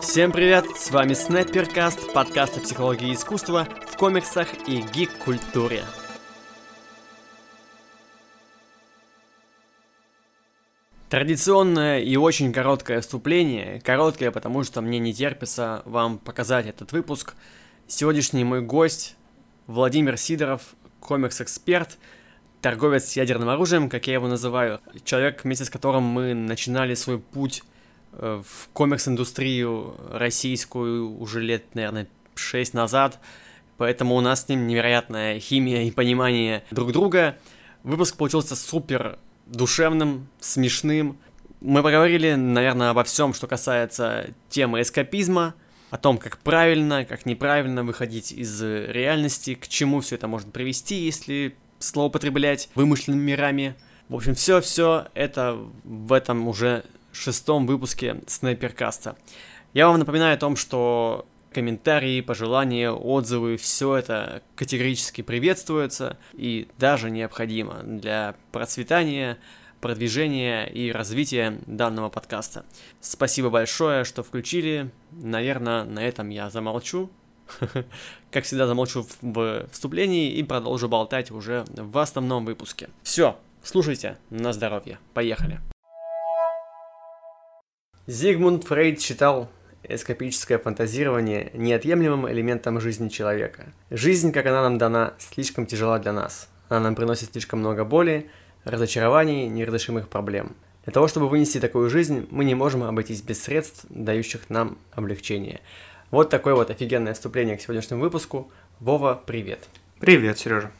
Всем привет, с вами Снайперкаст, подкаст о психологии искусства в комиксах и гик-культуре. Традиционное и очень короткое вступление, короткое, потому что мне не терпится вам показать этот выпуск. Сегодняшний мой гость Владимир Сидоров, комикс-эксперт, торговец ядерным оружием, как я его называю, человек, вместе с которым мы начинали свой путь в комикс-индустрию российскую уже лет, наверное, 6 назад, поэтому у нас с ним невероятная химия и понимание друг друга. Выпуск получился супер душевным, смешным. Мы поговорили, наверное, обо всем, что касается темы эскапизма, о том, как правильно, как неправильно выходить из реальности, к чему все это может привести, если злоупотреблять вымышленными мирами. В общем, все-все это в этом уже шестом выпуске Снайперкаста. Я вам напоминаю о том, что комментарии, пожелания, отзывы, все это категорически приветствуется и даже необходимо для процветания, продвижения и развития данного подкаста. Спасибо большое, что включили. Наверное, на этом я замолчу. Как всегда, замолчу в вступлении и продолжу болтать уже в основном выпуске. Все, слушайте, на здоровье. Поехали. Зигмунд Фрейд считал эскапическое фантазирование неотъемлемым элементом жизни человека. Жизнь, как она нам дана, слишком тяжела для нас. Она нам приносит слишком много боли, разочарований, неразрешимых проблем. Для того, чтобы вынести такую жизнь, мы не можем обойтись без средств, дающих нам облегчение. Вот такое вот офигенное вступление к сегодняшнему выпуску. Вова, привет. Привет, Сережа.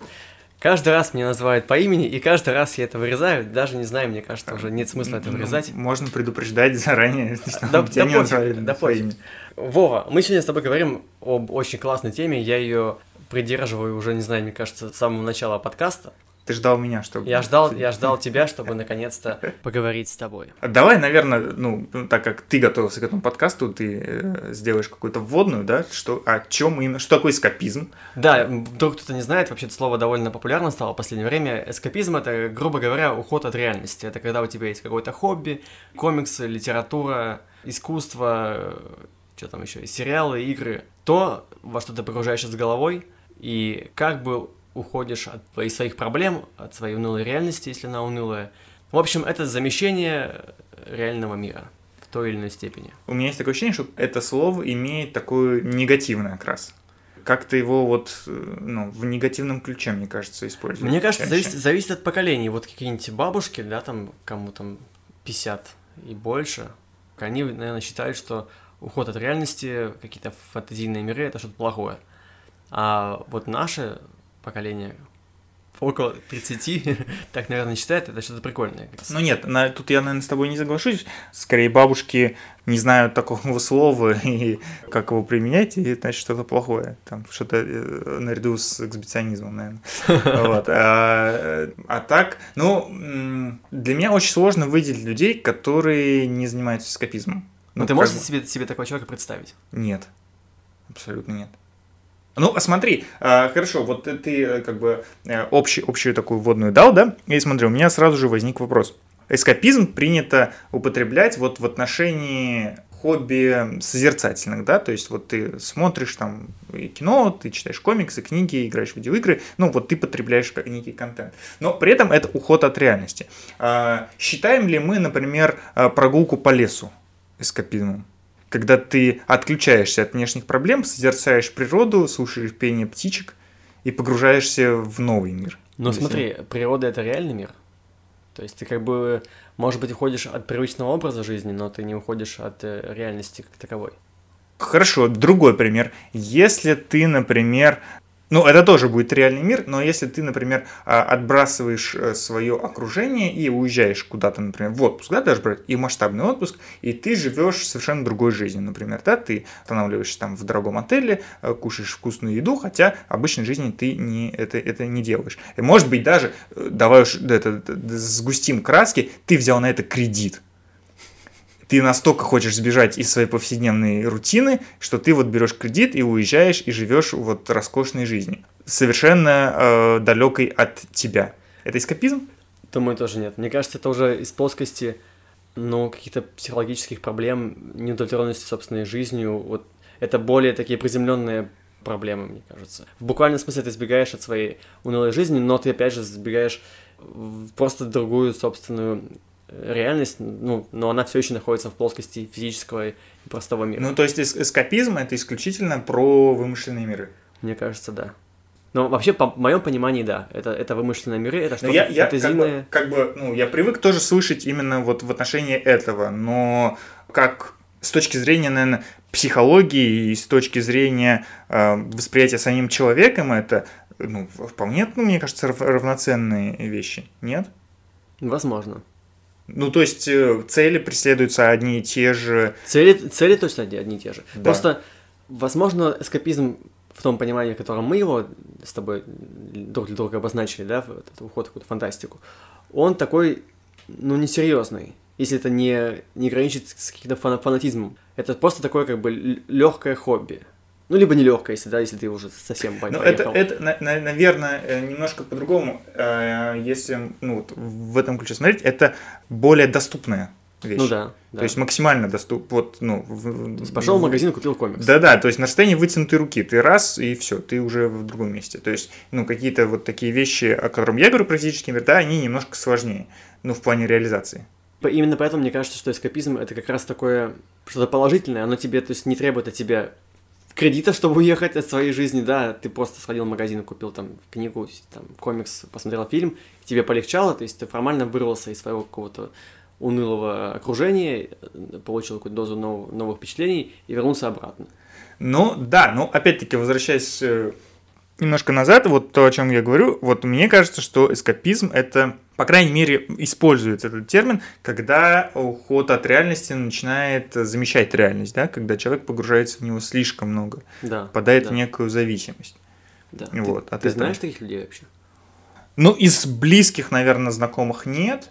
Каждый раз меня называют по имени, и каждый раз я это вырезаю. Даже не знаю, мне кажется, уже нет смысла это вырезать. Можно предупреждать заранее, что да, тебя да не называли да по имени. Вова, мы сегодня с тобой говорим об очень классной теме. Я ее придерживаю уже, не знаю, мне кажется, с самого начала подкаста. Ты ждал меня, чтобы... Я ждал, я ждал тебя, чтобы наконец-то поговорить с тобой. Давай, наверное, ну, так как ты готовился к этому подкасту, ты э, сделаешь какую-то вводную, да, что, о чем именно, что такое эскапизм? Да, вдруг кто-то не знает, вообще это слово довольно популярно стало в последнее время. Эскапизм — это, грубо говоря, уход от реальности. Это когда у тебя есть какое-то хобби, комиксы, литература, искусство, что там еще, сериалы, игры, то, во что ты погружаешься с головой, и как бы уходишь от своих проблем, от своей унылой реальности, если она унылая. В общем, это замещение реального мира в той или иной степени. У меня есть такое ощущение, что это слово имеет такой негативный окрас. Как-то его вот ну, в негативном ключе, мне кажется, используют. Мне кажется, зависит, зависит от поколений. Вот какие-нибудь бабушки, да, там, кому там 50 и больше, они, наверное, считают, что уход от реальности, какие-то фантазийные миры, это что-то плохое. А вот наши поколение около 30, так, наверное, считает, это что-то прикольное. Ну нет, на, тут я, наверное, с тобой не соглашусь. Скорее, бабушки не знают такого слова и как его применять, и это значит что-то плохое. Там что-то э, наряду с эксбиционизмом, наверное. Вот. А, а так, ну, для меня очень сложно выделить людей, которые не занимаются эскапизмом. Ну, ты можешь себе, себе такого человека представить? Нет. Абсолютно нет. Ну, смотри, а, хорошо, вот ты э, как бы э, общий, общую такую вводную дал, да? И смотри, у меня сразу же возник вопрос. Эскапизм принято употреблять вот в отношении хобби созерцательных, да, то есть вот ты смотришь там кино, ты читаешь комиксы, книги, играешь в видеоигры, ну вот ты потребляешь некий контент. Но при этом это уход от реальности. А, считаем ли мы, например, а, прогулку по лесу эскапизмом? Когда ты отключаешься от внешних проблем, созерцаешь природу, слушаешь пение птичек и погружаешься в новый мир. Но смотри, природа это реальный мир. То есть ты как бы, может быть, уходишь от привычного образа жизни, но ты не уходишь от э, реальности как таковой. Хорошо, другой пример. Если ты, например, ну, это тоже будет реальный мир, но если ты, например, а, отбрасываешь э, свое окружение и уезжаешь куда-то, например, в отпуск, да, даже брать, и масштабный отпуск, и ты живешь совершенно другой жизнью, например, да, ты останавливаешься там в дорогом отеле, э, кушаешь вкусную еду, хотя обычной жизни ты не, это, это не делаешь. И может быть даже, э, давай уж это, сгустим краски, ты взял на это кредит, ты настолько хочешь сбежать из своей повседневной рутины, что ты вот берешь кредит и уезжаешь и живешь вот роскошной жизнью, совершенно э, далекой от тебя. Это эскапизм? Думаю, тоже нет. Мне кажется, это уже из плоскости Ну, каких-то психологических проблем, неудовлетворенности собственной жизнью, вот это более такие приземленные проблемы, мне кажется. В буквальном смысле ты избегаешь от своей унылой жизни, но ты опять же избегаешь в просто другую собственную реальность, ну, но она все еще находится в плоскости физического и простого мира. Ну, то есть эскапизм это исключительно про вымышленные миры. Мне кажется, да. Но вообще, по моем понимании, да, это, это вымышленные миры, это что-то я, я фантазийное. Как бы, как бы, ну, я привык тоже слышать именно вот в отношении этого, но как с точки зрения, наверное, психологии и с точки зрения э, восприятия самим человеком, это ну, вполне, ну, мне кажется, равноценные вещи, нет? Возможно. Ну, то есть э, цели преследуются одни и те же. Цели, цели точно одни и те же. Да. Просто, возможно, эскапизм в том понимании, в котором мы его с тобой друг для друга обозначили, да, этот уход в какую-то фантастику, он такой, ну, несерьезный, если это не, не граничит с каким-то фанатизмом. Это просто такое, как бы, легкое хобби. Ну, либо нелегкое, если, да, если ты уже совсем ну, это, это, на, на, наверное, э, немножко по-другому, э, если ну, вот в этом ключе смотреть, это более доступное вещь. Ну да. да. То есть максимально доступ, вот, ну... В, пошел в магазин, купил комикс. Да-да, то есть на расстоянии вытянутой руки ты раз, и все, ты уже в другом месте. То есть, ну, какие-то вот такие вещи, о которых я говорю, практически да, они немножко сложнее, ну, в плане реализации. Именно поэтому мне кажется, что эскапизм это как раз такое что-то положительное, оно тебе, то есть не требует от тебя кредита, чтобы уехать от своей жизни, да, ты просто сходил в магазин, купил там книгу, там, комикс, посмотрел фильм, тебе полегчало, то есть ты формально вырвался из своего какого-то унылого окружения, получил какую-то дозу нов- новых впечатлений и вернулся обратно. Ну, да, ну, опять-таки, возвращаясь э, немножко назад, вот то, о чем я говорю, вот мне кажется, что эскапизм это, по крайней мере, используется этот термин, когда уход от реальности начинает замещать реальность, да, когда человек погружается в него слишком много, да, попадает да. в некую зависимость. Да. Вот, ты от ты этого. знаешь таких людей вообще? Ну, из близких, наверное, знакомых нет,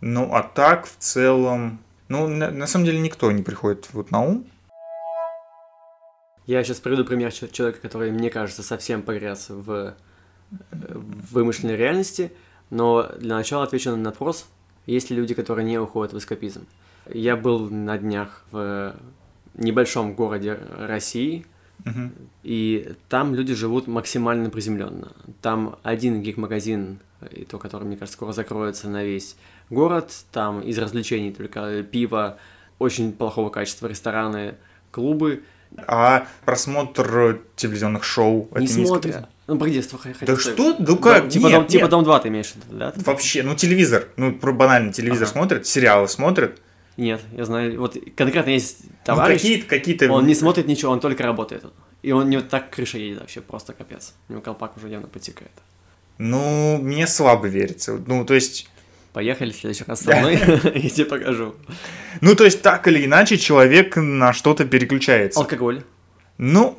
ну, а так, в целом, ну, на, на самом деле, никто не приходит вот на ум. Я сейчас приведу пример чел- человека, который, мне кажется, совсем погряз в, э, в вымышленной реальности, но для начала отвечу на вопрос, есть ли люди, которые не уходят в эскапизм. Я был на днях в небольшом городе России, Мгм. и там люди живут максимально приземленно. Там один гик-магазин, и то, который, мне кажется, скоро закроется на весь город. Там из развлечений только пиво, очень плохого качества рестораны, клубы. А просмотр телевизионных шоу не это не смотрят. эскапизм? Ну, про детство х- Да что? Ну как? Дом- типа, Нет, дом, типа нет. Дом 2 ты имеешь в виду, да? Вообще, ну телевизор, ну про банально телевизор Ага. смотрят, сериалы смотрят. Нет, я знаю, вот конкретно есть Ну, товарищ, какие-то, какие-то. он не смотрит ничего, он только работает. И он не вот так крыша едет вообще, просто капец. У него колпак уже явно подтекает. Ну, мне слабо верится. Ну, то есть, Поехали в следующий раз со мной, я тебе покажу. ну, то есть, так или иначе, человек на что-то переключается. Алкоголь. Ну,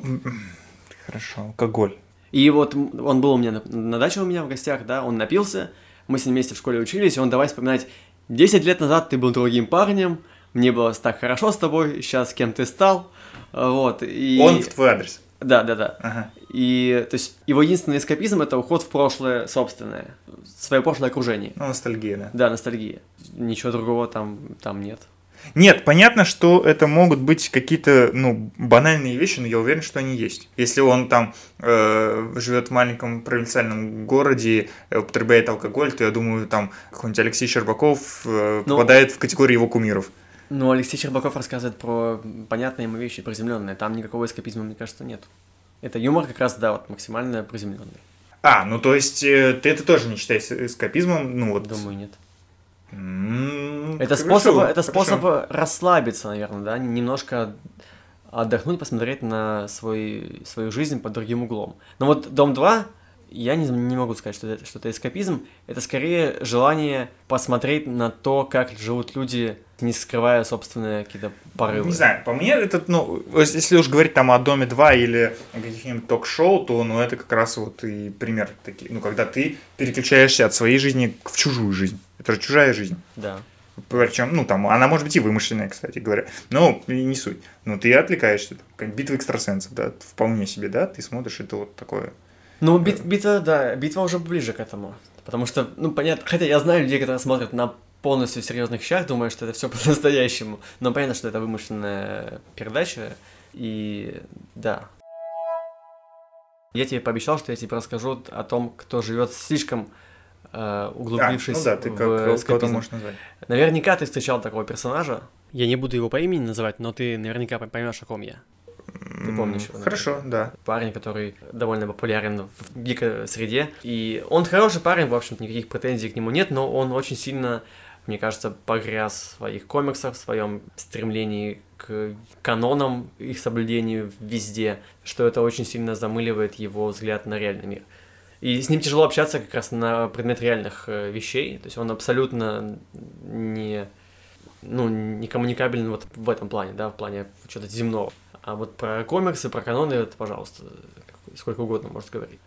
хорошо, алкоголь. И вот он был у меня на, на даче у меня в гостях, да, он напился, мы с ним вместе в школе учились, и он давай вспоминать, 10 лет назад ты был другим парнем, мне было так хорошо с тобой, сейчас кем ты стал, вот, и... Он в твой адрес. Да, да, да. Ага. И, то есть, его единственный эскапизм — это уход в прошлое собственное, свое прошлое окружение. Ну, ностальгия, да. Да, ностальгия. Ничего другого там, там нет. Нет, понятно, что это могут быть какие-то, ну, банальные вещи, но я уверен, что они есть. Если он там э, живет в маленьком провинциальном городе, э, употребляет алкоголь, то я думаю, там какой-нибудь Алексей Щербаков э, Ну, попадает в категорию его кумиров. Но Алексей Щербаков рассказывает про понятные ему вещи, приземленные. Там никакого эскапизма, мне кажется, нет. Это юмор как раз, да, вот максимально приземленный. А, ну то есть э, ты это тоже не считаешь эскапизмом, ну вот. Думаю, нет. М, Это хорошо, способ, это хорошо. способ расслабиться, наверное, да, немножко отдохнуть, посмотреть на свой, свою жизнь под другим углом. Но вот Дом 2, я не, не могу сказать, что это, что это эскапизм, это скорее желание посмотреть на то, как живут люди, не скрывая собственные какие-то порывы. Не знаю, по мне это, ну, если уж говорить там о Доме 2 или о каких-нибудь ток-шоу, то, ну, это как раз вот и пример такие, ну, когда ты переключаешься от своей жизни в чужую жизнь. Это же чужая жизнь. Да. Причем, ну, там, она может быть и вымышленная, кстати говоря. Но не суть. Ну, ты отвлекаешься. Как битва экстрасенсов, да, вполне себе, да, ты смотришь, это вот такое. Ну, бит- битва, да, битва уже ближе к этому. Потому что, ну, понятно, хотя я знаю людей, которые смотрят на полностью серьезных щах, думаешь, что это все по-настоящему. Но понятно, что это вымышленная передача. И да. Я тебе пообещал, что я тебе расскажу о том, кто живет слишком э, углубившись а, ну да, ты как, в кого-то можешь назвать. Наверняка ты встречал такого персонажа. Я не буду его по имени называть, но ты наверняка поймешь, о ком я. Ты помнишь его? Хорошо, да. Парень, который довольно популярен в гико среде. И он хороший парень, в общем-то, никаких претензий к нему нет, но он очень сильно, мне кажется, погряз в своих комиксах, в своем стремлении к канонам, их соблюдению везде, что это очень сильно замыливает его взгляд на реальный мир. И с ним тяжело общаться как раз на предмет реальных э, вещей. То есть он абсолютно не, ну, не коммуникабелен вот в этом плане, да, в плане чего-то земного. А вот про комиксы, про каноны, это, пожалуйста, сколько угодно может говорить.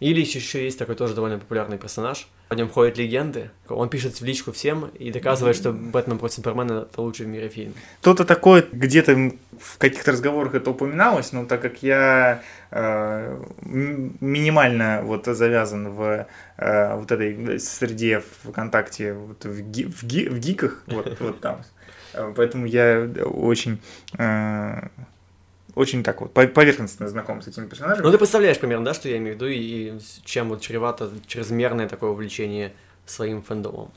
Или еще есть такой тоже довольно популярный персонаж. О нем ходят легенды. Он пишет в личку всем и доказывает, что Бэтмен против Супермена это лучший в мире фильм. Кто-то такой где-то в каких-то разговорах это упоминалось, но так как я э, минимально вот завязан в э, вот этой среде ВКонтакте, вот в, ги, в, ги, в гиках, вот, вот там, э, поэтому я очень э, очень так вот поверхностно знаком с этими персонажами. Ну, ты представляешь примерно, да, что я имею в виду, и чем вот чревато чрезмерное такое увлечение своим фэндомом?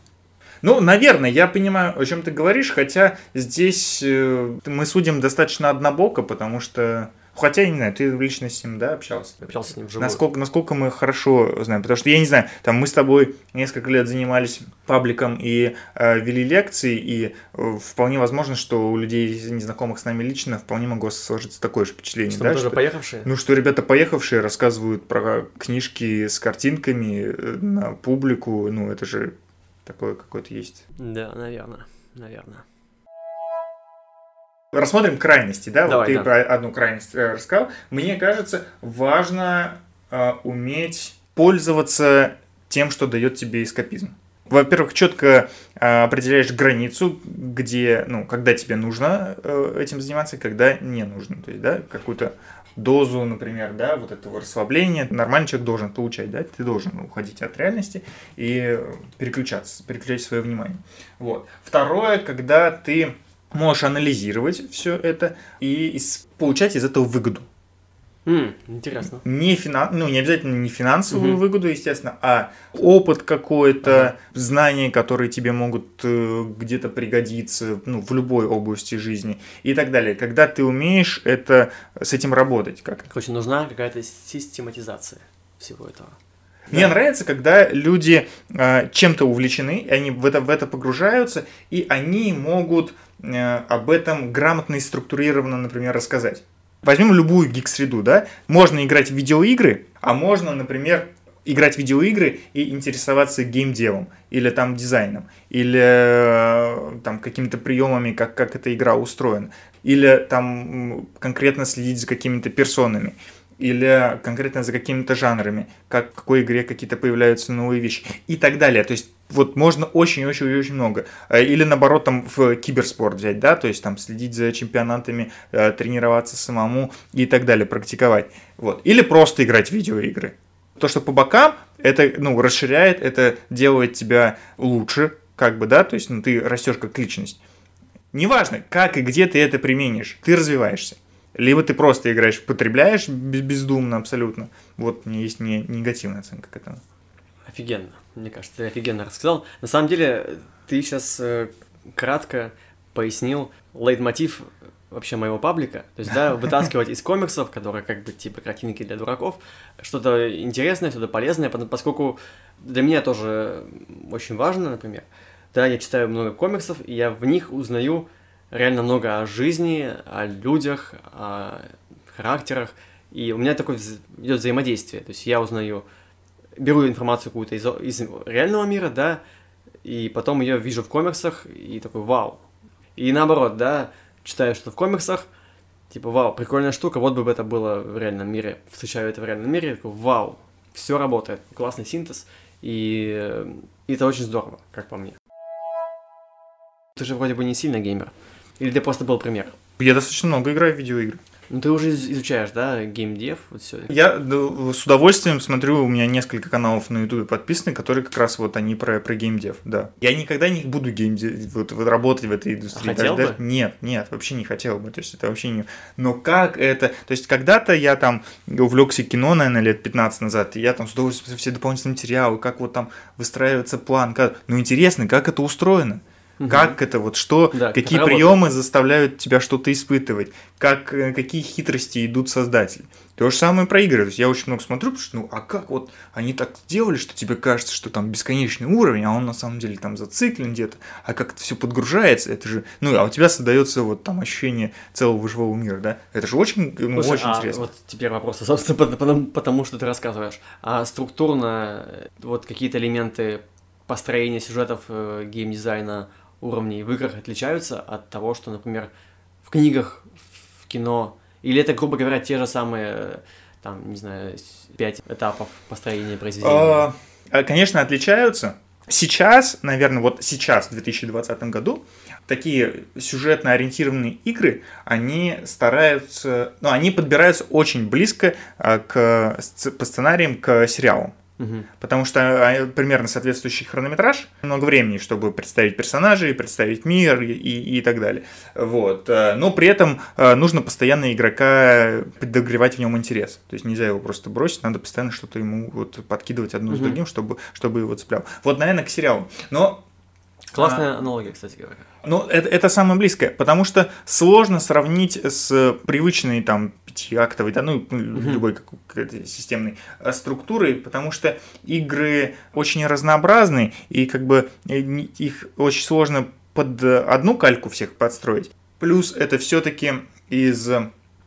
Ну, наверное, я понимаю, о чем ты говоришь, хотя здесь э, мы судим достаточно однобоко, потому что Хотя, я не знаю, ты лично с ним, да, общался? Общался с ним вживую. Насколько, насколько мы хорошо знаем, потому что, я не знаю, там мы с тобой несколько лет занимались пабликом и э, вели лекции, и э, вполне возможно, что у людей, незнакомых с нами лично, вполне могло сложиться такое же впечатление. Что да, мы тоже что, поехавшие? Ну, что ребята поехавшие рассказывают про книжки с картинками э, на публику, ну, это же такое какое-то есть. Да, наверное, наверное. Рассмотрим крайности, да? Давай, вот ты да. про одну крайность э, рассказал. Мне кажется, важно э, уметь пользоваться тем, что дает тебе эскапизм. Во-первых, четко э, определяешь границу, где, ну, когда тебе нужно э, этим заниматься, когда не нужно. То есть, да, какую-то дозу, например, да, вот этого расслабления нормальный человек должен получать, да, ты должен уходить от реальности и переключаться, переключать свое внимание. Вот. Второе, когда ты можешь анализировать все это и получать из этого выгоду. Mm, интересно. Не, финан... ну, не обязательно не финансовую mm-hmm. выгоду, естественно, а опыт какой-то, uh-huh. знания, которые тебе могут э, где-то пригодиться ну, в любой области жизни и так далее. Когда ты умеешь это, с этим работать. Как... Короче, нужна какая-то систематизация всего этого. Мне нравится, когда люди э, чем-то увлечены, и они в это, в это погружаются, и они могут э, об этом грамотно и структурированно, например, рассказать. Возьмем любую гик-среду, да? Можно играть в видеоигры, а можно, например, играть в видеоигры и интересоваться геймдевом, или там дизайном, или э, там какими-то приемами, как, как эта игра устроена, или там конкретно следить за какими-то персонами или конкретно за какими-то жанрами, как в какой игре какие-то появляются новые вещи и так далее. То есть вот можно очень-очень-очень много. Э, или наоборот там в киберспорт взять, да, то есть там следить за чемпионатами, э, тренироваться самому и так далее, практиковать. Вот. Или просто играть в видеоигры. То, что по бокам, это, ну, расширяет, это делает тебя лучше, как бы, да, то есть, ну, ты растешь как личность. Неважно, как и где ты это применишь, ты развиваешься. Либо ты просто играешь, потребляешь бездумно абсолютно. Вот у меня есть не, негативная оценка к этому. Офигенно. Мне кажется, ты офигенно рассказал. На самом деле, ты сейчас э, кратко пояснил лейтмотив вообще моего паблика. То есть, да, вытаскивать из комиксов, которые как бы типа картинки для дураков, что-то интересное, что-то полезное, поскольку для меня тоже очень важно, например, да, я читаю много комиксов, и я в них узнаю реально много о жизни, о людях, о характерах. И у меня такое идет взаимодействие. То есть я узнаю, беру информацию какую-то из, из реального мира, да, и потом ее вижу в комиксах, и такой вау. И наоборот, да, читаю что в комиксах, типа вау, прикольная штука, вот бы это было в реальном мире. Встречаю это в реальном мире, такой вау, все работает, классный синтез, и, и это очень здорово, как по мне. Ты же вроде бы не сильно геймер. Или ты просто был пример? Я достаточно много играю в видеоигры. Ну, ты уже изучаешь, да, геймдев, вот все. Я с удовольствием смотрю, у меня несколько каналов на ютубе подписаны, которые как раз вот они про, про геймдев, да. Я никогда не буду геймдев, вот, вот работать в этой индустрии. А хотел даже, бы? Нет, нет, вообще не хотел бы, то есть это вообще не... Но как это... То есть когда-то я там увлекся кино, наверное, лет 15 назад, и я там с удовольствием все дополнительные материалы, как вот там выстраивается план, как... ну интересно, как это устроено. Мгм. Как это вот, что, Да, как какие работает. приемы заставляют тебя что-то испытывать, как, э, какие хитрости идут создатели. То же самое про игры. То есть я очень много смотрю, потому что, ну, а как вот они так сделали, что тебе кажется, что там бесконечный уровень, а он на самом деле там зациклен где-то, а как это все подгружается, это же, ну, а у тебя создается вот там ощущение целого живого мира, да? Это же очень, ну, Слушай, очень а интересно. вот теперь вопрос, собственно, по- потому, потому что ты рассказываешь. А структурно э, вот какие-то элементы построения сюжетов, э, геймдизайна, уровней в играх отличаются от того, что, например, в книгах, в кино, или это, грубо говоря, те же самые, э, там, не знаю, пять этапов построения произведения? А, а, Конечно, отличаются. Сейчас, наверное, вот сейчас, в 2020 году, такие сюжетно ориентированные игры, они стараются, ну, они подбираются очень близко а, к, по сценариям к сериалам. Потому что а, примерно соответствующий хронометраж, много времени, чтобы представить персонажей, представить мир и, и, так далее. Вот. э, Но при этом э, нужно постоянно игрока подогревать в нем интерес. То есть нельзя его просто бросить, надо постоянно что-то ему вот подкидывать одно с другим, чтобы, чтобы его цеплял. Вот, наверное, к сериалу. Но Классная аналогия, кстати говоря. ну, это, это самое близкое, потому что сложно сравнить с привычной там пятиактовой, да, ну, любой как- какой-то системной э, структурой, потому что игры очень разнообразны, и как бы э, их очень сложно под одну кальку всех подстроить. Плюс это все-таки из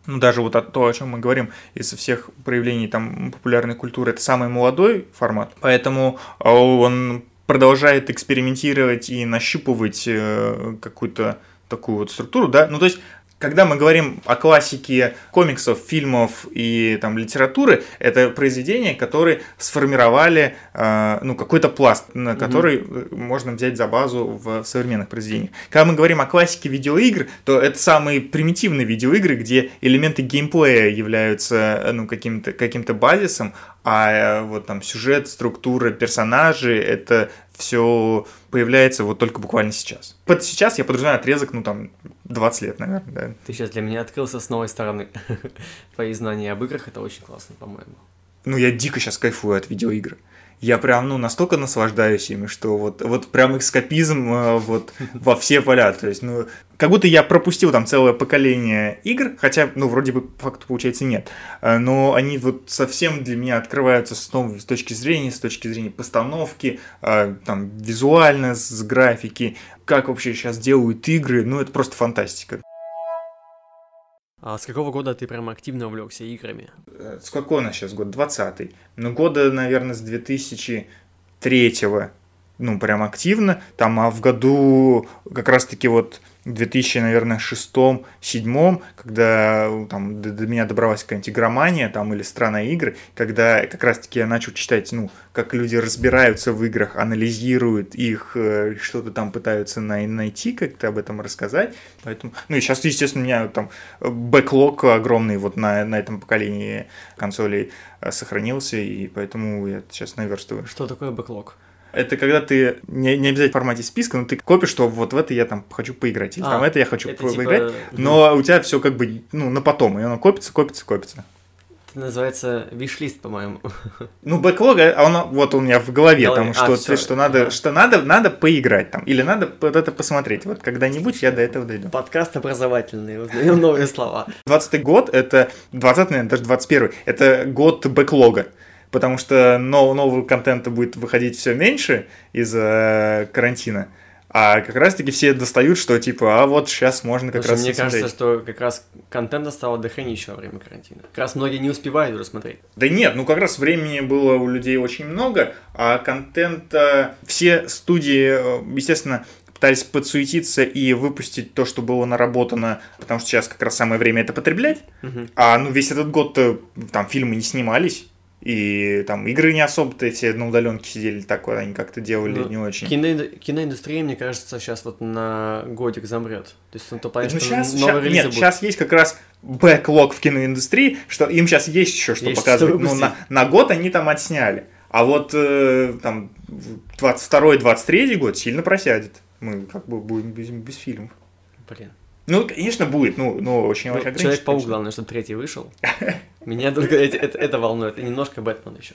ну, даже вот от то, о чем мы говорим, из всех проявлений там популярной культуры, это самый молодой формат, поэтому э, он продолжает экспериментировать и нащупывать э, какую-то такую вот структуру, да, ну, то есть когда мы говорим о классике комиксов, фильмов и там литературы, это произведения, которые сформировали э, ну, какой-то пласт, на который э, можно взять за базу в современных произведениях. Когда мы говорим о классике видеоигр, то это самые примитивные видеоигры, где элементы геймплея являются э, ну, каким-то каким базисом, а э, вот там сюжет, структура, персонажи, это все появляется вот только буквально сейчас. Под сейчас я подразумеваю отрезок, ну там, 20 лет, наверное, да. Ты сейчас для меня открылся с новой стороны. Твои знания об играх это очень классно, по-моему. Ну, я дико сейчас кайфую от видеоигр. Я прям, ну, настолько наслаждаюсь ими, что вот, вот прям эскапизм э, вот во все поля. То есть, ну, как будто я пропустил там целое поколение игр, хотя, ну, вроде бы по получается нет. Э, Но они вот совсем для меня открываются с новой с точки зрения, с точки зрения постановки, э, там, визуально, с графики, как вообще сейчас делают игры, ну, это просто фантастика. А с какого года ты прям активно увлекся играми? С какой у нас сейчас год? 20-й. Ну, года, наверное, с 2003-го, ну, прям активно. Там, а в году как раз-таки вот в 2000, наверное, шестом, седьмом, когда э, там до, до меня добралась какая-нибудь игромания, там, или страна игр, когда как раз-таки я начал читать, ну, как люди разбираются в играх, анализируют их, э, что-то там пытаются най- найти, как-то об этом рассказать. Поэтому, ну, и сейчас, естественно, у меня там бэклог огромный вот на, на этом поколении консолей э, сохранился, и поэтому я сейчас наверстываю. Что такое бэклог? Это когда ты не, не обязательно в формате списка, но ты копишь, что вот в это я там хочу поиграть, или А, там это я хочу это типа, поиграть, мгм. но у тебя все как бы ну, на потом, и оно копится, копится, копится. Это называется виш-лист, по-моему. Ну, бэклог, а он вот у меня в голове, голове. там, А, что, всё. что, надо, Ага. что надо, надо поиграть там, или надо вот это посмотреть. Вот когда-нибудь я до этого дойду. Подкаст образовательный, узнаем новые слова. 20 год, это 20 наверное, даже 21 это год бэклога. Потому что нов- нового контента будет выходить все меньше из-за карантина. А как раз-таки все достают, что типа, а вот сейчас можно как Слушай, раз мне посмотреть. кажется, что как раз контента стало дохренища во время карантина. Как раз многие не успевают уже смотреть. Да нет, ну как раз времени было у людей очень много, а контента все студии, э, естественно, пытались подсуетиться и выпустить то, что было наработано, потому что сейчас как раз самое время это потреблять. Мгм. А ну весь этот год э, там фильмы не снимались, И там игры не особо-то все на удаленке сидели, так вот они как-то делали Ну, не очень. Кино, киноиндустрия, мне кажется, сейчас вот на годик замрет. То есть, ну, то понятно, Ну, что щас- новые релизы нет, будут. сейчас есть как раз бэклог в киноиндустрии, что им сейчас есть еще что Есть показывать. что Ну, на, на год они там отсняли. А вот э, там 22-23 год сильно просядет. Мы как бы будем без, без фильмов. Блин. Ну, конечно, будет, ну, но очень Ну, Человек-паук, главное, чтобы третий вышел. Меня только эти- это, это волнует, и немножко Бэтмен еще.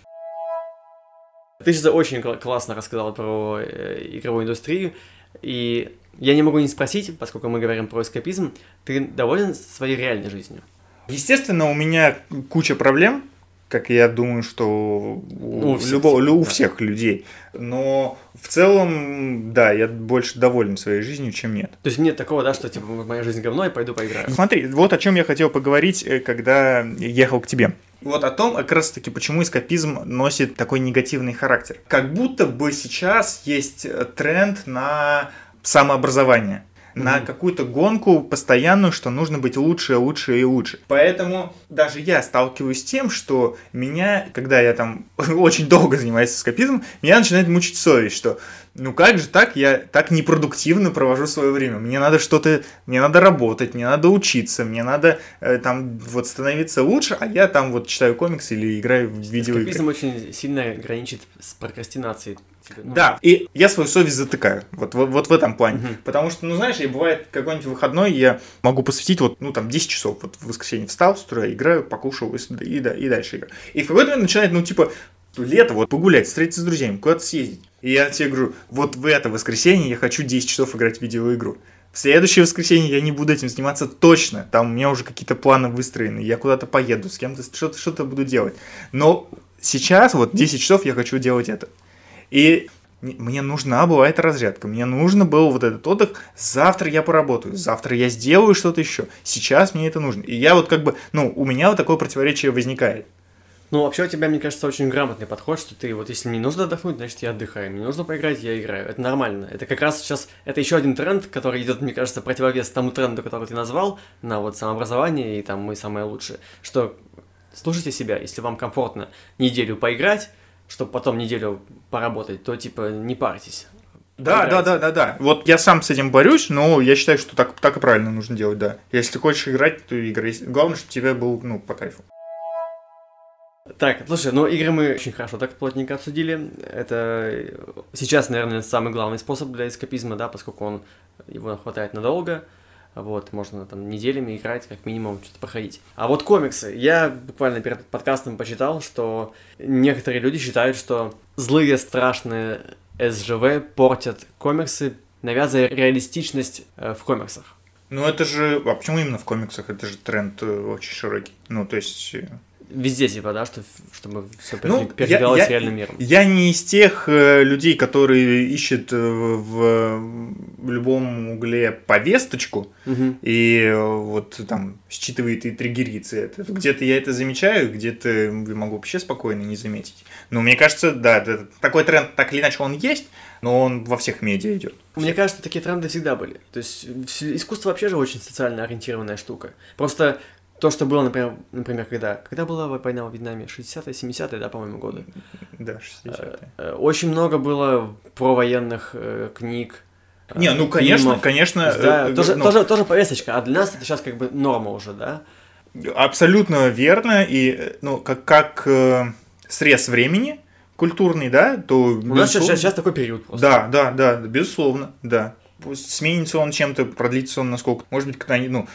Ты сейчас очень кла- классно рассказал про э, игровую индустрию, и я не могу не спросить, поскольку мы говорим про эскапизм, ты доволен своей реальной жизнью? Естественно, у меня куча проблем, как я думаю, что у, у всех, любого, лю- у да. всех людей. Но в целом, да, я больше доволен своей жизнью, чем нет. То есть нет такого, да, что типа моя жизнь говно, я пойду поиграю. Смотри, вот о чем я хотел поговорить, э, когда ехал к тебе. Вот о том, как раз таки, почему эскапизм носит такой негативный характер. Как будто бы сейчас есть э, тренд на самообразование. На какую-то гонку постоянную, что нужно быть лучше, лучше и лучше. Поэтому даже я сталкиваюсь с тем, что меня, когда я там очень долго занимаюсь эскапизмом, меня начинает мучить совесть, что ну как же так, я так непродуктивно провожу свое время. Мне надо что-то, мне надо работать, мне надо учиться, мне надо э, там вот становиться лучше, а я там вот читаю комиксы или играю в видеоигры. Эскапизм очень сильно граничит с прокрастинацией. Типа, ну, Да, и я свою совесть затыкаю, вот, вот, вот в этом плане. Мгм. Потому что, ну знаешь, и бывает какой-нибудь выходной, я могу посвятить вот, ну там 10 часов, вот в воскресенье встал с утра, играю, покушал и, и, и дальше играю. И в какой-то момент начинает, ну типа, лето, вот погулять, встретиться с друзьями, куда-то съездить. И я тебе говорю, вот в это воскресенье я хочу 10 часов играть в видеоигру. В следующее воскресенье я не буду этим заниматься точно. Там у меня уже какие-то планы выстроены. Я куда-то поеду, с кем-то что-то что буду делать. Но сейчас, вот 10 часов я хочу делать это. И не- мне нужна была эта разрядка, мне нужно был вот этот отдых. Завтра я поработаю, завтра я сделаю что-то еще. Сейчас мне это нужно. И я вот как бы, ну, у меня вот такое противоречие возникает. Ну, вообще у тебя, мне кажется, очень грамотный подход, что ты вот если мне нужно отдохнуть, значит я отдыхаю. Мне нужно поиграть, я играю. Это нормально. Это как раз сейчас, это еще один тренд, который идет, мне кажется, противовес тому тренду, который ты назвал, на вот самообразование и там мы самые лучшие. Что слушайте себя, если вам комфортно неделю поиграть, чтобы потом неделю поработать, то типа не парьтесь. Да, да, да, да, да. Вот я сам с этим борюсь, но я считаю, что так, так и правильно нужно делать, да. Если ты хочешь играть, то играй. Главное, чтобы тебе был, ну, по кайфу. Так, слушай, ну игры мы очень хорошо так плотненько обсудили. Это сейчас, наверное, самый главный способ для эскапизма, да, поскольку он его хватает надолго. Вот, можно там неделями играть, как минимум что-то проходить. А вот комиксы. Я буквально перед подкастом почитал, что некоторые люди считают, что злые, страшные СЖВ портят комиксы, навязывая реалистичность э, в комиксах. Ну, это же... А почему именно в комиксах? Это же тренд э, очень широкий. Ну, то есть... Везде, типа, да, что, чтобы все Ну, передавалось я- я- реальным миром. Я не из тех э, людей, которые ищут э, в, в любом угле повесточку Мгм. и э, вот там считывает и триггерится это. Где-то я это замечаю, где-то могу вообще спокойно не заметить. Но мне кажется, да, это- такой тренд так или иначе он есть, но он во всех медиа идет. Мне кажется, такие тренды всегда были. То есть искусство вообще же очень социально ориентированная штука. Просто то, что было, например, например когда, когда была война в Вьетнаме, 60-е, 70-е, да, по-моему, годы. Да, 60-е. Э, Очень много было провоенных э, книг. э, Не, ну конечно, фильмов. конечно. Да, э, тоже, ну, тоже, тоже повесточка, а для нас это сейчас как бы норма уже, да? Абсолютно верно. И, э, ну, как, как э, срез времени культурный, да, то... У нас сейчас, сейчас такой период просто. Да, да, да, безусловно, да. Сменится он чем-то, продлится он насколько. Может быть, когда ну,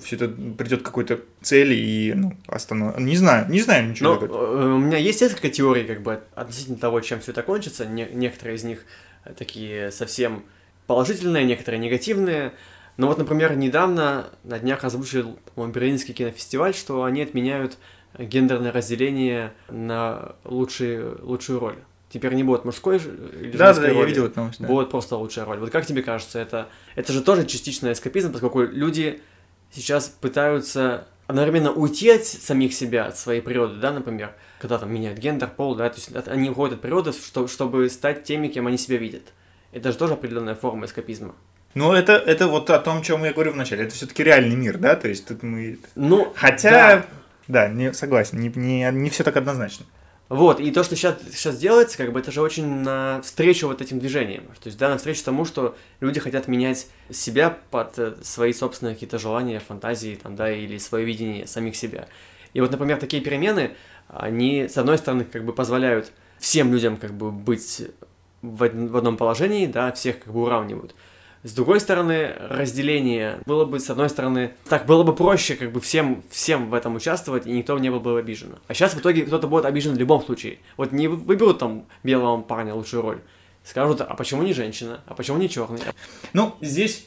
все это придет к какой-то цели и ну, остановится. Не знаю, не знаю ничего. Но э, у меня есть несколько теорий, как бы, относительно того, чем все это кончится. Не- некоторые из них э, такие совсем положительные, некоторые негативные. Но вот, например, недавно на днях озвучил Берлинский кинофестиваль, что они отменяют гендерное разделение на лучшие, лучшую роль. Теперь не будет мужской или Да, да, женской да, я роли. видел эту новость. да. Будет просто лучшая роль. Вот как тебе кажется, это, это же тоже частично эскапизм, поскольку люди сейчас пытаются одновременно уйти от самих себя, от своей природы, да, например, когда там меняют гендер, пол, да, то есть они уходят от природы, что- чтобы стать теми, кем они себя видят. Это же тоже определенная форма эскапизма. Ну, это, это вот о том, чем я говорю вначале. Это все-таки реальный мир, да? То есть тут мы. Ну, Хотя. да. Да, не согласен, не, не, не все так однозначно. Вот, и то, что сейчас, сейчас делается, как бы это же очень навстречу вот этим движениям. То есть, да, навстречу тому, что люди хотят менять себя под э, свои собственные какие-то желания, фантазии, там, да, или свое видение самих себя. И вот, например, такие перемены, они, с одной стороны, как бы позволяют всем людям как бы быть в, в одном положении, да, всех как бы уравнивают. С другой стороны, разделение было бы, с одной стороны, так было бы проще как бы всем, всем в этом участвовать, и никто не был бы обижен. А сейчас в итоге кто-то будет обижен в любом случае. Вот не выберут там белого парня лучшую роль, скажут, а почему не женщина, а почему не черный? Ну, здесь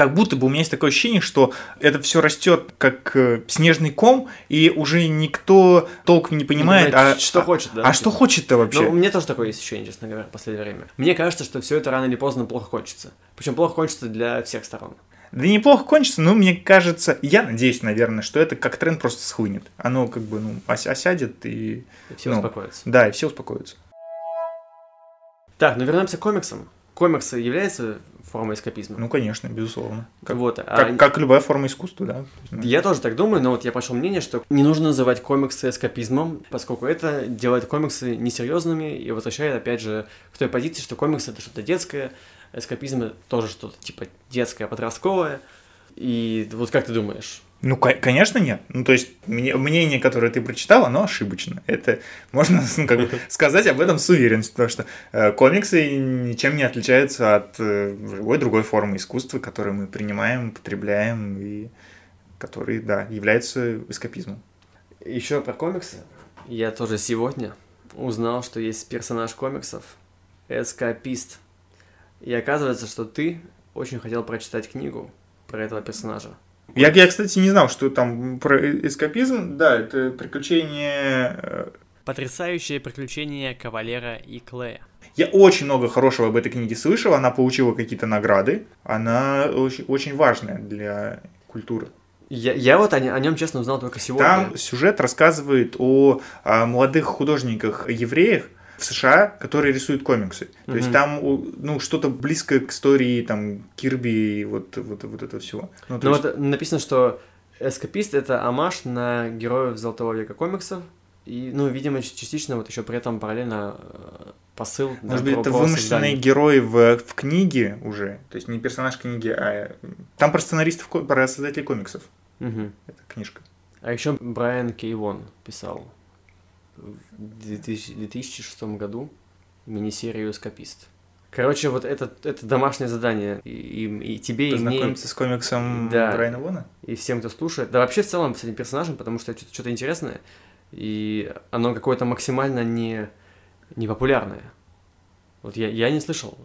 как будто бы у меня есть такое ощущение, что это все растет как э, снежный ком, и уже никто толком не понимает, а, что а, хочет, да. А что хочет-то вообще? Ну, мне тоже такое есть ощущение, честно говоря, в последнее время. Мне кажется, что все это рано или поздно плохо кончится. Причем плохо кончится для всех сторон. Да неплохо кончится, но мне кажется, я надеюсь, наверное, что это как тренд просто схлынет. Оно как бы, ну, осядет и... И все ну, успокоятся. Да, и все успокоятся. Так, ну вернемся к комиксам. Комиксы являются форма эскапизма. Ну, конечно, безусловно. Как, вот, как, а... как любая форма искусства, да. Я тоже так думаю, но вот я пошел мнение, что не нужно называть комиксы эскапизмом, поскольку это делает комиксы несерьезными и возвращает, опять же, к той позиции, что комиксы это что-то детское, эскапизм это тоже что-то типа детское, подростковое. И вот как ты думаешь, ну, конечно, нет. Ну, то есть, мнение, которое ты прочитал, оно ошибочно. Это можно ну, как бы, сказать об этом с уверенностью, потому что э, комиксы ничем не отличаются от э, любой другой формы искусства, которую мы принимаем, потребляем, и которые, да, являются эскапизмом. Еще про комиксы. Я тоже сегодня узнал, что есть персонаж комиксов, эскапист. И оказывается, что ты очень хотел прочитать книгу про этого персонажа. Я, я, кстати, не знал, что там про эскапизм. Да, это приключение... Э, Потрясающее приключение Кавалера и Клея. Я очень много хорошего об этой книге слышал, она получила какие-то награды, она очень, очень важная для культуры. Я, я вот о, о нем, честно, узнал только сегодня. Там сюжет рассказывает о, о молодых художниках-евреях, в США, которые рисуют комиксы. То mm-hmm. есть там ну, что-то близкое к истории там Кирби и вот, вот, вот это всего. Ну, ну есть... вот написано, что Эскапист это амаш на героев Золотого века комиксов. И, ну, видимо, частично вот еще при этом параллельно э, посыл. Может да, быть, это вымышленные герои в, в книге уже. То есть не персонаж книги, а там про сценаристов, про создателей комиксов. Угу. Это книжка. А еще Брайан Кейвон писал в 2006 году мини-серию «Эскапист». Короче, вот это, это домашнее задание и, и, и тебе, и мне. Познакомиться с комиксом да, Брайана Вона? И всем, кто слушает. Да вообще в целом с этим персонажем, потому что это что-то интересное, и оно какое-то максимально не, не популярное. Вот я, я не слышал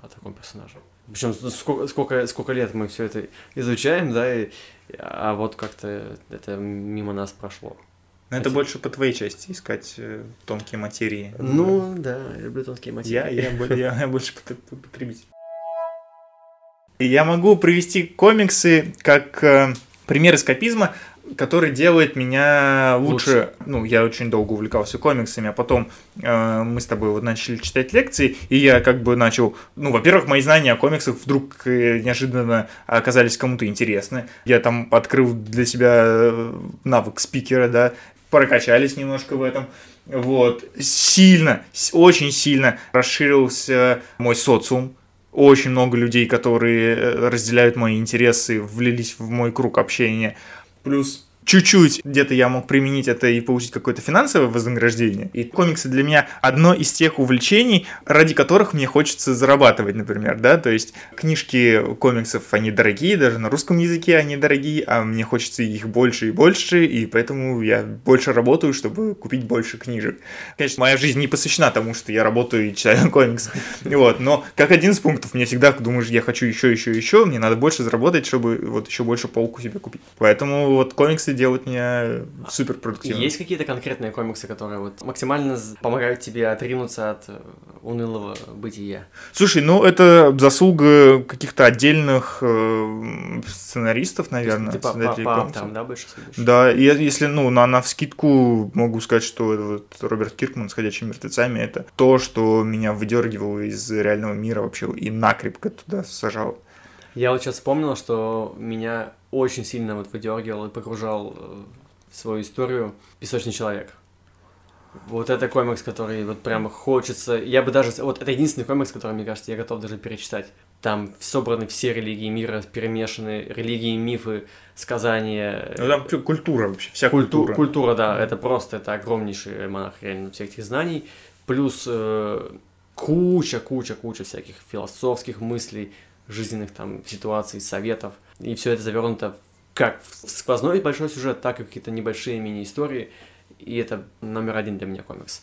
о таком персонаже. Причем сколько, сколько, сколько лет мы все это изучаем, да, и, а вот как-то это мимо нас прошло. Но это больше по твоей части искать э, тонкие материи. Ну да, я люблю тонкие материи. Я, я, я, я больше потребитель. Я могу привести комиксы как э, пример эскапизма, который делает меня лучше. лучше. Ну, я очень долго увлекался комиксами, а потом э, мы с тобой вот начали читать лекции, и я как бы начал, ну, во-первых, мои знания о комиксах вдруг э, неожиданно оказались кому-то интересны. Я там открыл для себя э, навык спикера, да, прокачались немножко в этом. Вот. Сильно, очень сильно расширился мой социум. Очень много людей, которые э, разделяют мои интересы, влились в мой круг общения. Плюс чуть-чуть где-то я мог применить это и получить какое-то финансовое вознаграждение. И комиксы для меня одно из тех увлечений, ради которых мне хочется зарабатывать, например, да, то есть книжки комиксов, они дорогие, даже на русском языке они дорогие, а мне хочется их больше и больше, и поэтому я больше работаю, чтобы купить больше книжек. Конечно, моя жизнь не посвящена тому, что я работаю и читаю комиксы, вот, но как один из пунктов, мне всегда думаешь, я хочу еще, еще, еще, мне надо больше заработать, чтобы вот еще больше полку себе купить. Поэтому вот комиксы делают меня супер продуктивным. Есть какие-то конкретные комиксы, которые вот максимально помогают тебе отринуться от э, унылого бытия? Слушай, ну это заслуга каких-то отдельных э, сценаристов, наверное. Ты по, по, по авторам, да, больше судишь? Да, и если, ну, на, на вскидку могу сказать, что вот Роберт Киркман с «Ходячими мертвецами» — это то, что меня выдергивало из реального мира вообще и накрепко туда сажало. Я вот сейчас вспомнил, что меня очень сильно вот выдергивал и погружал э, в свою историю «Песочный человек». Вот это комикс, который вот прям хочется. Я бы даже. Вот это единственный комикс, который, мне кажется, я готов даже перечитать. Там собраны все религии мира, перемешаны религии, мифы, сказания. Ну там культура вообще, вся Культу- культура. Культура, да, это просто, это огромнейший монах реально всех этих знаний. Плюс э, куча, куча, куча всяких философских мыслей, жизненных там ситуаций, советов. И все это завернуто как в сквозной большой сюжет, так и какие-то небольшие мини-истории. И это номер один для меня комикс.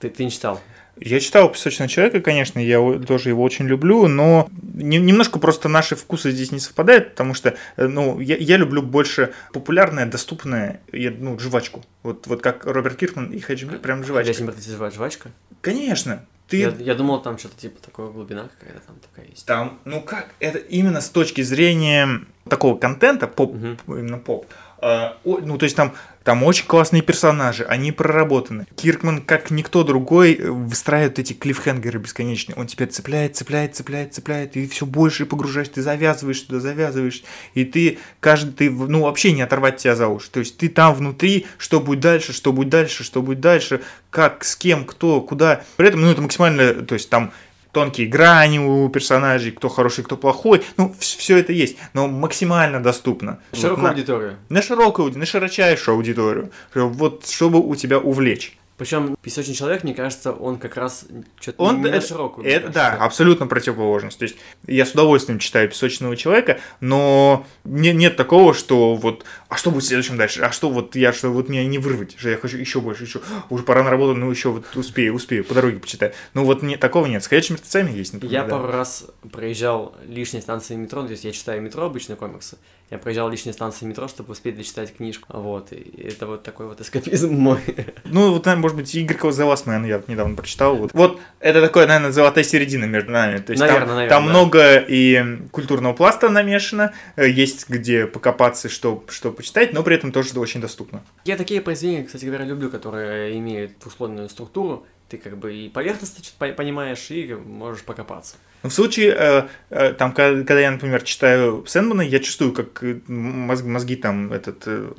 Ты, ты не читал? Я читал «Песочного человека», конечно, я тоже его очень люблю, но не- немножко просто наши вкусы здесь не совпадают, потому что, э, ну, я, я люблю больше популярное, доступное, я, ну, жвачку. Вот, вот как Роберт Киркман и Хэджи, прям жвачка. Мертвец жва- жвачка? Конечно, ты Я, я думал, там что-то типа такое глубина какая-то там такая есть. там, ну как, это именно с точки зрения такого контента, поп, Мгм. именно поп, ну то есть там, там очень классные персонажи, они проработаны. Киркман, как никто другой, э, выстраивает эти клиффхенгеры бесконечные. Он тебя цепляет, цепляет, цепляет, цепляет, и все больше погружаешь, ты завязываешь туда, завязываешь, и ты каждый, ты, ну вообще не оторвать тебя за уши. То есть ты там внутри, что будет дальше, что будет дальше, что будет дальше, как, с кем, кто, куда. При этом, ну это максимально, то есть там тонкие грани у персонажей, кто хороший, кто плохой. Ну, все это есть, но максимально доступно. Широкую Вот на, аудиторию. на широкую, на широчайшую аудиторию. Вот чтобы у тебя увлечь. Причем песочный человек, мне кажется, он как раз что-то Он, не на это, широкую. мне это, да, кажется. абсолютно противоположность. То есть я с удовольствием читаю песочного человека, но не, нет такого, что вот, а что будет следующим дальше? А что вот я, что вот меня не вырвать, что я хочу еще больше, еще, уже пора на работу, ну еще вот успею, успею, по дороге почитаю. Ну вот не, такого нет. С ходячими мертвецами есть, например. Я да. пару раз проезжал лишние станции метро, то есть я читаю метро, обычные комиксы. Я проезжал лишние станции метро, чтобы успеть дочитать книжку. Вот, и это вот такой вот эскапизм мой. Ну, вот, наверное, может быть, Игорь The Last Man я недавно прочитал. Вот. вот это такое, наверное, золотая середина между нами. То есть Наверно, там, наверно, там да. много и культурного пласта намешано, э, есть где покопаться, что, что почитать, но при этом тоже очень доступно. Я такие произведения, кстати говоря, люблю, которые имеют условную структуру. Ты как бы и поверхностно что-то по- понимаешь, и можешь покопаться. Но в случае, э, э, там, ка- когда я, например, читаю Сэндмана, я чувствую, как э, мозг- мозги там, этот, э,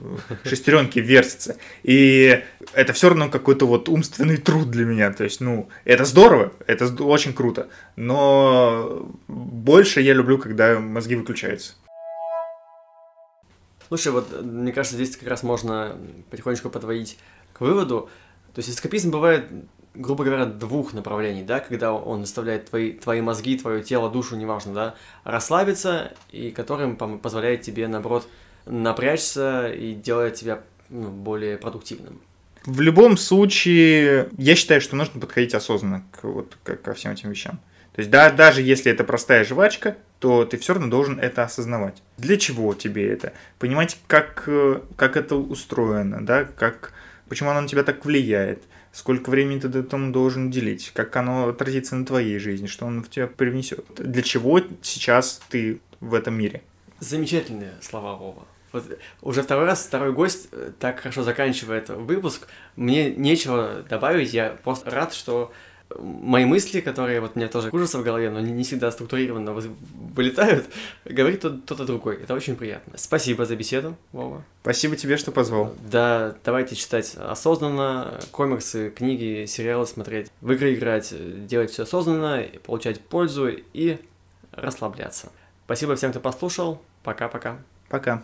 шестеренки вертятся. И это все равно какой-то вот умственный труд для меня. То есть, ну, это здорово, это очень круто. Но больше я люблю, когда мозги выключаются. Слушай, вот мне кажется, здесь как раз можно потихонечку подводить к выводу. То есть эскапизм бывает, грубо говоря, двух направлений, да, когда он заставляет твои, твои мозги, твое тело, душу, неважно, да, расслабиться, и которым позволяет тебе, наоборот, напрячься и делает тебя ну, более продуктивным. В любом случае, я считаю, что нужно подходить осознанно к, вот, к- ко всем этим вещам. То есть, да, даже если это простая жвачка, то ты все равно должен это осознавать. Для чего тебе это? Понимать, как, э, как это устроено, да, как, почему оно на тебя так влияет, сколько времени ты этому должен уделить, как оно отразится на твоей жизни, что оно в тебя привнесет. Для чего сейчас ты в этом мире? Замечательные слова, Вова. Вот уже второй раз, второй гость э, так хорошо заканчивает выпуск. Мне нечего добавить, я просто рад, что мои мысли, которые вот у меня тоже кружатся в голове, но не, всегда структурированно вы- вылетают, говорит тот- кто-то другой. Это очень приятно. Спасибо за беседу, Вова. Спасибо тебе, что позвал. Да, давайте читать осознанно, комиксы, книги, сериалы смотреть, в игры играть, делать все осознанно, получать пользу и расслабляться. Спасибо всем, кто послушал. Пока-пока. Пока.